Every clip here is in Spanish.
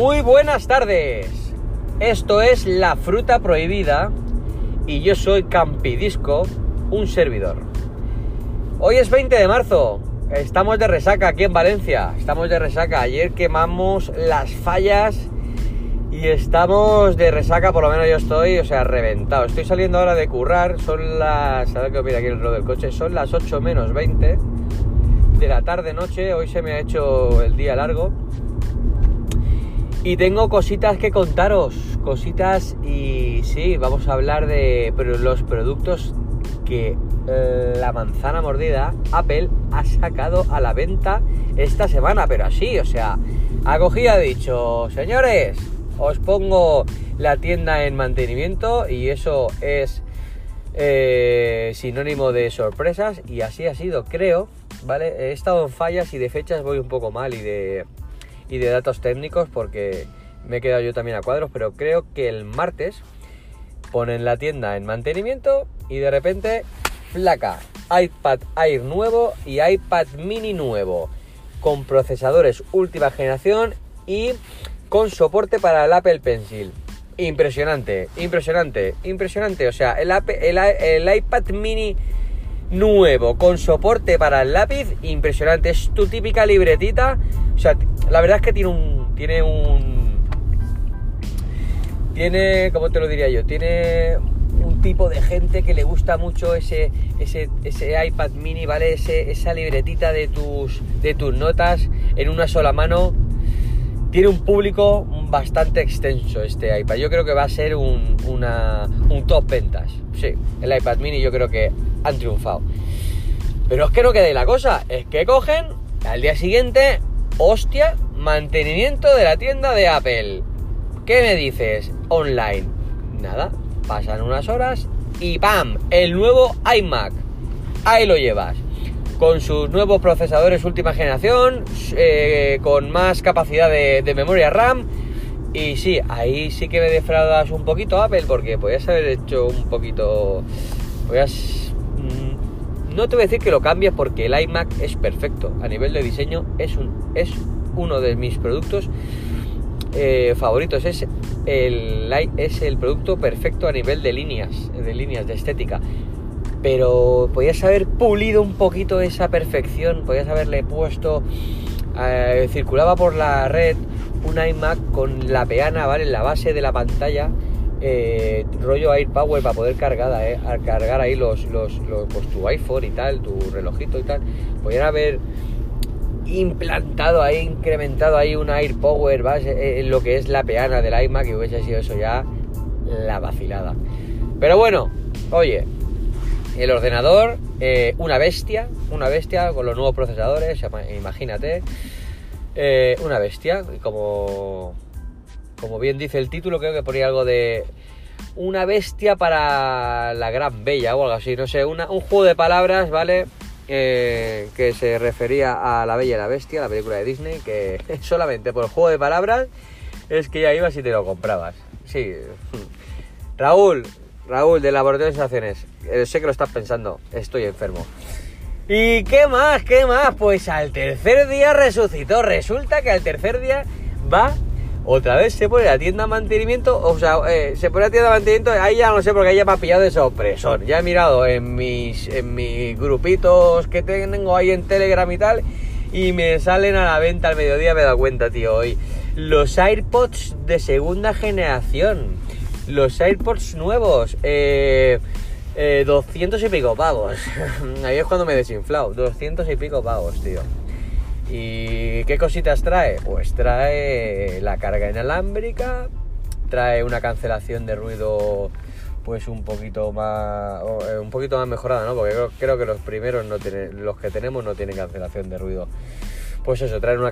Muy buenas tardes. Esto es La Fruta Prohibida y yo soy Campidisco, un servidor. Hoy es 20 de marzo. Estamos de resaca aquí en Valencia. Estamos de resaca. Ayer quemamos las fallas y estamos de resaca, por lo menos yo estoy, o sea, reventado. Estoy saliendo ahora de currar, son las... A aquí el del coche. Son las 8 menos 20 de la tarde-noche. Hoy se me ha hecho el día largo. Y tengo cositas que contaros, cositas y sí, vamos a hablar de los productos que la manzana mordida Apple ha sacado a la venta esta semana, pero así, o sea, ha cogido ha dicho, señores, os pongo la tienda en mantenimiento y eso es eh, sinónimo de sorpresas y así ha sido, creo, ¿vale? He estado en fallas y de fechas voy un poco mal y de y de datos técnicos porque me he quedado yo también a cuadros, pero creo que el martes ponen la tienda en mantenimiento y de repente placa iPad Air nuevo y iPad mini nuevo con procesadores última generación y con soporte para el Apple Pencil. Impresionante, impresionante, impresionante. O sea, el, iPad mini nuevo con soporte para el lápiz, impresionante. Es tu típica libretita. La verdad es que tiene un. Tiene un. Tiene. ¿Cómo te lo diría yo? Tiene un tipo de gente que le gusta mucho ese, ese, ese iPad mini, ¿vale? Esa libretita de tus, de tus notas en una sola mano. Tiene un público bastante extenso este iPad. Yo creo que va a ser un, una, un top ventas. Sí, el iPad mini yo creo que han triunfado. Pero es que no quede la cosa, es que cogen al día siguiente, hostia, mantenimiento de la tienda de Apple. ¿Qué me dices? Online. Nada, pasan unas horas y ¡pam! El nuevo iMac. Ahí lo llevas. Con sus nuevos procesadores última generación, eh, con más capacidad de, memoria RAM. Y sí, ahí sí que me defraudas un poquito Apple, porque podías haber hecho un poquito. Podías no te voy a decir que lo cambies porque el iMac es perfecto. A nivel de diseño es, un, es uno de mis productos eh, favoritos. Es el, es el producto perfecto a nivel de líneas, de líneas de estética. Pero podías haber pulido un poquito esa perfección, podías haberle puesto, eh, circulaba por la red un iMac con la peana, ¿vale? En la base de la pantalla eh, rollo AirPower para poder cargar, eh, cargar ahí los, los, pues tu iPhone y tal, tu relojito y tal, podrían haber implantado ahí, incrementado ahí un AirPower eh, en lo que es la peana del iMac y hubiese sido eso ya la vacilada. Pero bueno, oye, el ordenador, eh, una bestia, una bestia con los nuevos procesadores, imagínate, una bestia, como como bien dice el título, creo que ponía algo de una bestia para la gran bella o algo así, no sé, un juego de palabras, ¿vale? Eh, que se refería a La Bella y la Bestia, la película de Disney, que solamente por el juego de palabras es que ya ibas y te lo comprabas. Sí. Raúl, Raúl de Laboratorio de Sensaciones, eh, sé que lo estás pensando, estoy enfermo. ¿Y qué más? ¿Qué más? Pues al tercer día resucitó. Resulta que al tercer día va otra vez se pone la tienda de mantenimiento, o sea, eh, se pone la tienda de mantenimiento, ahí ya no sé porque ahí ya me ha pillado de. Ya he mirado en mis, en mis grupitos que tengo ahí en Telegram y tal, y me salen a la venta al mediodía, me he dado cuenta, tío, hoy. Los AirPods de segunda generación, los AirPods nuevos, eh, 200 eh, y pico pavos. ahí es cuando me he desinflado, 200 y pico pavos, tío. ¿Y qué cositas trae? Pues trae la carga inalámbrica, trae una cancelación de ruido pues un poquito más eh, un poquito más mejorada, ¿no? Porque creo, que los primeros no tienen, los que tenemos no tienen cancelación de ruido. Pues eso, trae una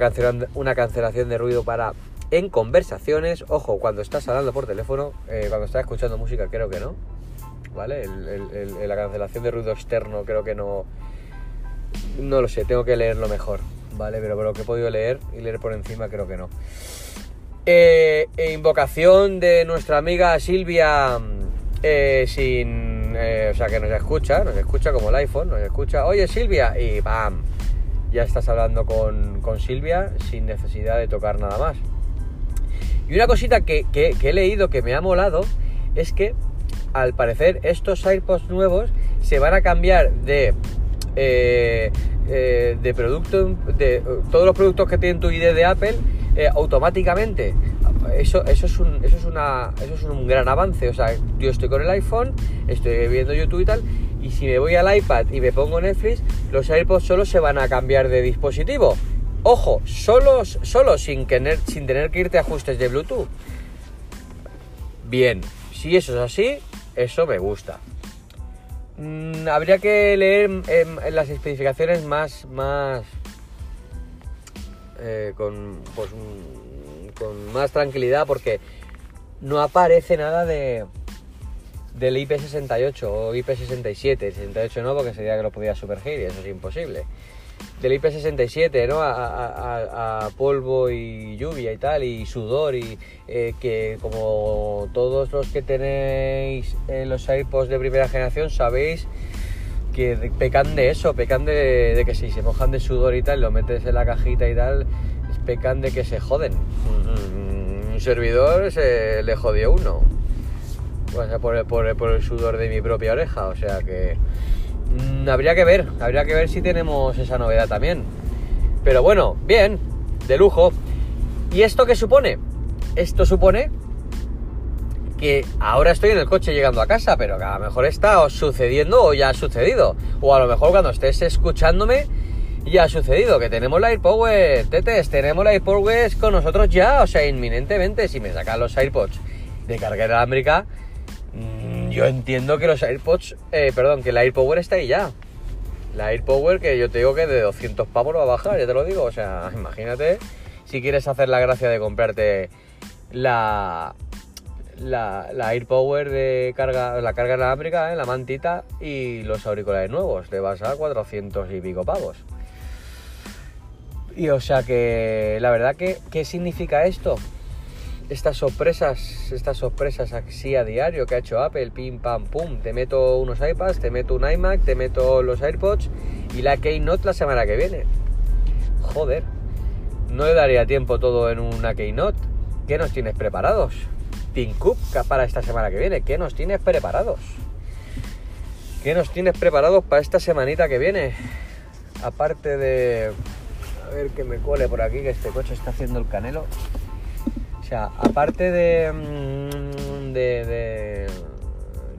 cancelación, de ruido para en conversaciones. Ojo, cuando estás hablando por teléfono, eh, cuando estás escuchando música, creo que no. ¿Vale? la cancelación de ruido externo creo que no. No lo sé, tengo que leerlo mejor. ¿Vale? Pero por lo que he podido leer y leer por encima creo que no. Eh, e invocación de nuestra amiga Silvia eh, sin... Eh, o sea, que nos escucha, nos escucha como el iPhone, nos escucha, oye Silvia, y ¡pam! Ya estás hablando con, con Silvia sin necesidad de tocar nada más. Y una cosita que, que, he leído que me ha molado es que al parecer estos AirPods nuevos se van a cambiar de eh, eh, de producto de todos los productos que tienen tu ID de Apple eh, automáticamente eso, eso, es un, eso, es una, eso es un gran avance. O sea, yo estoy con el iPhone, estoy viendo YouTube y tal, y si me voy al iPad y me pongo Netflix, los AirPods solo se van a cambiar de dispositivo. Ojo, solo, solo sin, tener, sin tener que irte ajustes de Bluetooth. Bien, si eso es así, eso me gusta. Mm, habría que leer en, las especificaciones más, más eh, con pues, con más tranquilidad porque no aparece nada de del IP68 o IP67, 68 no porque sería que lo podía sumergir y eso es imposible. Del IP67, ¿no? A, polvo y lluvia y tal, y sudor, y eh, que como todos los que tenéis los AirPods de primera generación sabéis que pecan de eso, pecan de, que si se mojan de sudor y tal, lo metes en la cajita y tal, pecan de que se joden. Un servidor se le jodió uno. O sea, por, el sudor de mi propia oreja. O sea que mm, habría que ver, habría que ver si tenemos esa novedad también. Pero bueno, bien, de lujo. ¿Y esto qué supone? Esto supone que ahora estoy en el coche llegando a casa, pero que a lo mejor está sucediendo o ya ha sucedido. O a lo mejor cuando estés escuchándome ya ha sucedido, que tenemos la AirPower, tetes, tenemos la AirPower con nosotros ya, o sea, inminentemente, si me sacan los AirPods de carga inalámbrica, yo entiendo que los AirPods, eh, perdón, que la AirPower está ahí ya. La AirPower que yo te digo que de 200 pavos va a bajar, ya te lo digo, o sea, imagínate si quieres hacer la gracia de comprarte la, la, AirPower de carga, la carga inalámbrica, ¿eh? la mantita y los auriculares nuevos, te vas a 400 y pico pavos. Y o sea que la verdad que, ¿qué significa esto? Estas sorpresas, estas sorpresas así a diario que ha hecho Apple, pim pam pum, te meto unos iPads, te meto un iMac, te meto los AirPods y la Keynote la semana que viene. Joder, no le daría tiempo todo en una Keynote. ¿Qué nos tienes preparados? Tim para esta semana que viene, ¿qué nos tienes preparados? ¿Qué nos tienes preparados para esta semanita que viene? Aparte de a ver que me cole por aquí, que este coche está haciendo el canelo. O sea, aparte de, mm, de,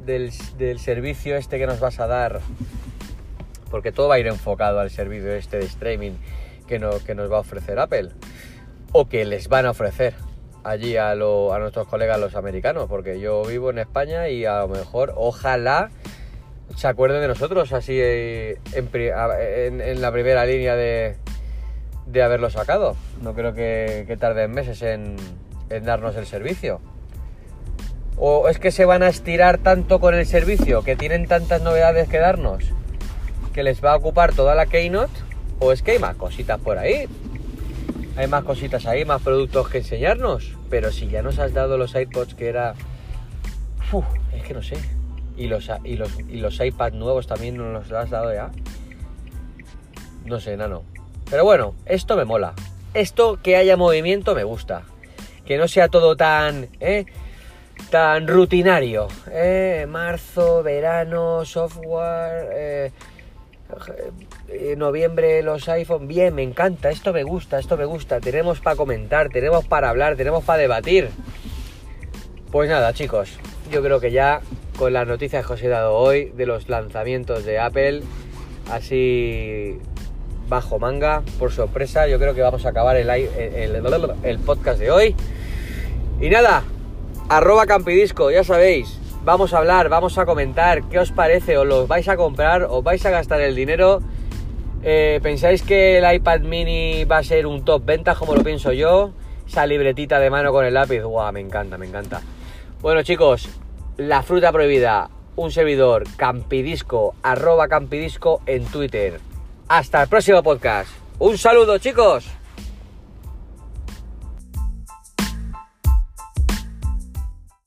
del, servicio este que nos vas a dar, porque todo va a ir enfocado al servicio este de streaming que, que nos va a ofrecer Apple, o que les van a ofrecer allí a, nuestros colegas los americanos, porque yo vivo en España y a lo mejor, ojalá se acuerden de nosotros así eh, en la primera línea de, de haberlo sacado. No creo que, que tarden meses en, darnos el servicio. ¿O es que se van a estirar tanto con el servicio, que tienen tantas novedades que darnos, que les va a ocupar toda la Keynote? ¿O es que hay más cositas por ahí? Hay más cositas ahí, más productos que enseñarnos. Pero si ya nos has dado los iPods que era... Uf, es que no sé. Y los, y los, y los iPads nuevos también nos los has dado ya. No sé, nano. Pero bueno, esto me mola. Esto que haya movimiento me gusta. Que no sea todo tan, ¿eh? tan rutinario. ¿eh? Marzo, verano, software, eh, noviembre los iPhone. Bien, me encanta. Esto me gusta, esto me gusta. Tenemos para comentar, tenemos para hablar, tenemos para debatir. Pues nada, chicos. Yo creo que ya con las noticias que os he dado hoy de los lanzamientos de Apple, así bajo manga, por sorpresa. Yo creo que vamos a acabar el, podcast de hoy. Y nada, arroba campidisco, ya sabéis. Vamos a hablar, vamos a comentar qué os parece, os los vais a comprar, os vais a gastar el dinero. Eh, ¿Pensáis que el iPad mini va a ser un top venta como lo pienso yo? Esa libretita de mano con el lápiz, guau, me encanta, me encanta. Bueno chicos, la fruta prohibida, un servidor, campidisco, arroba campidisco en Twitter. Hasta el próximo podcast. Un saludo chicos.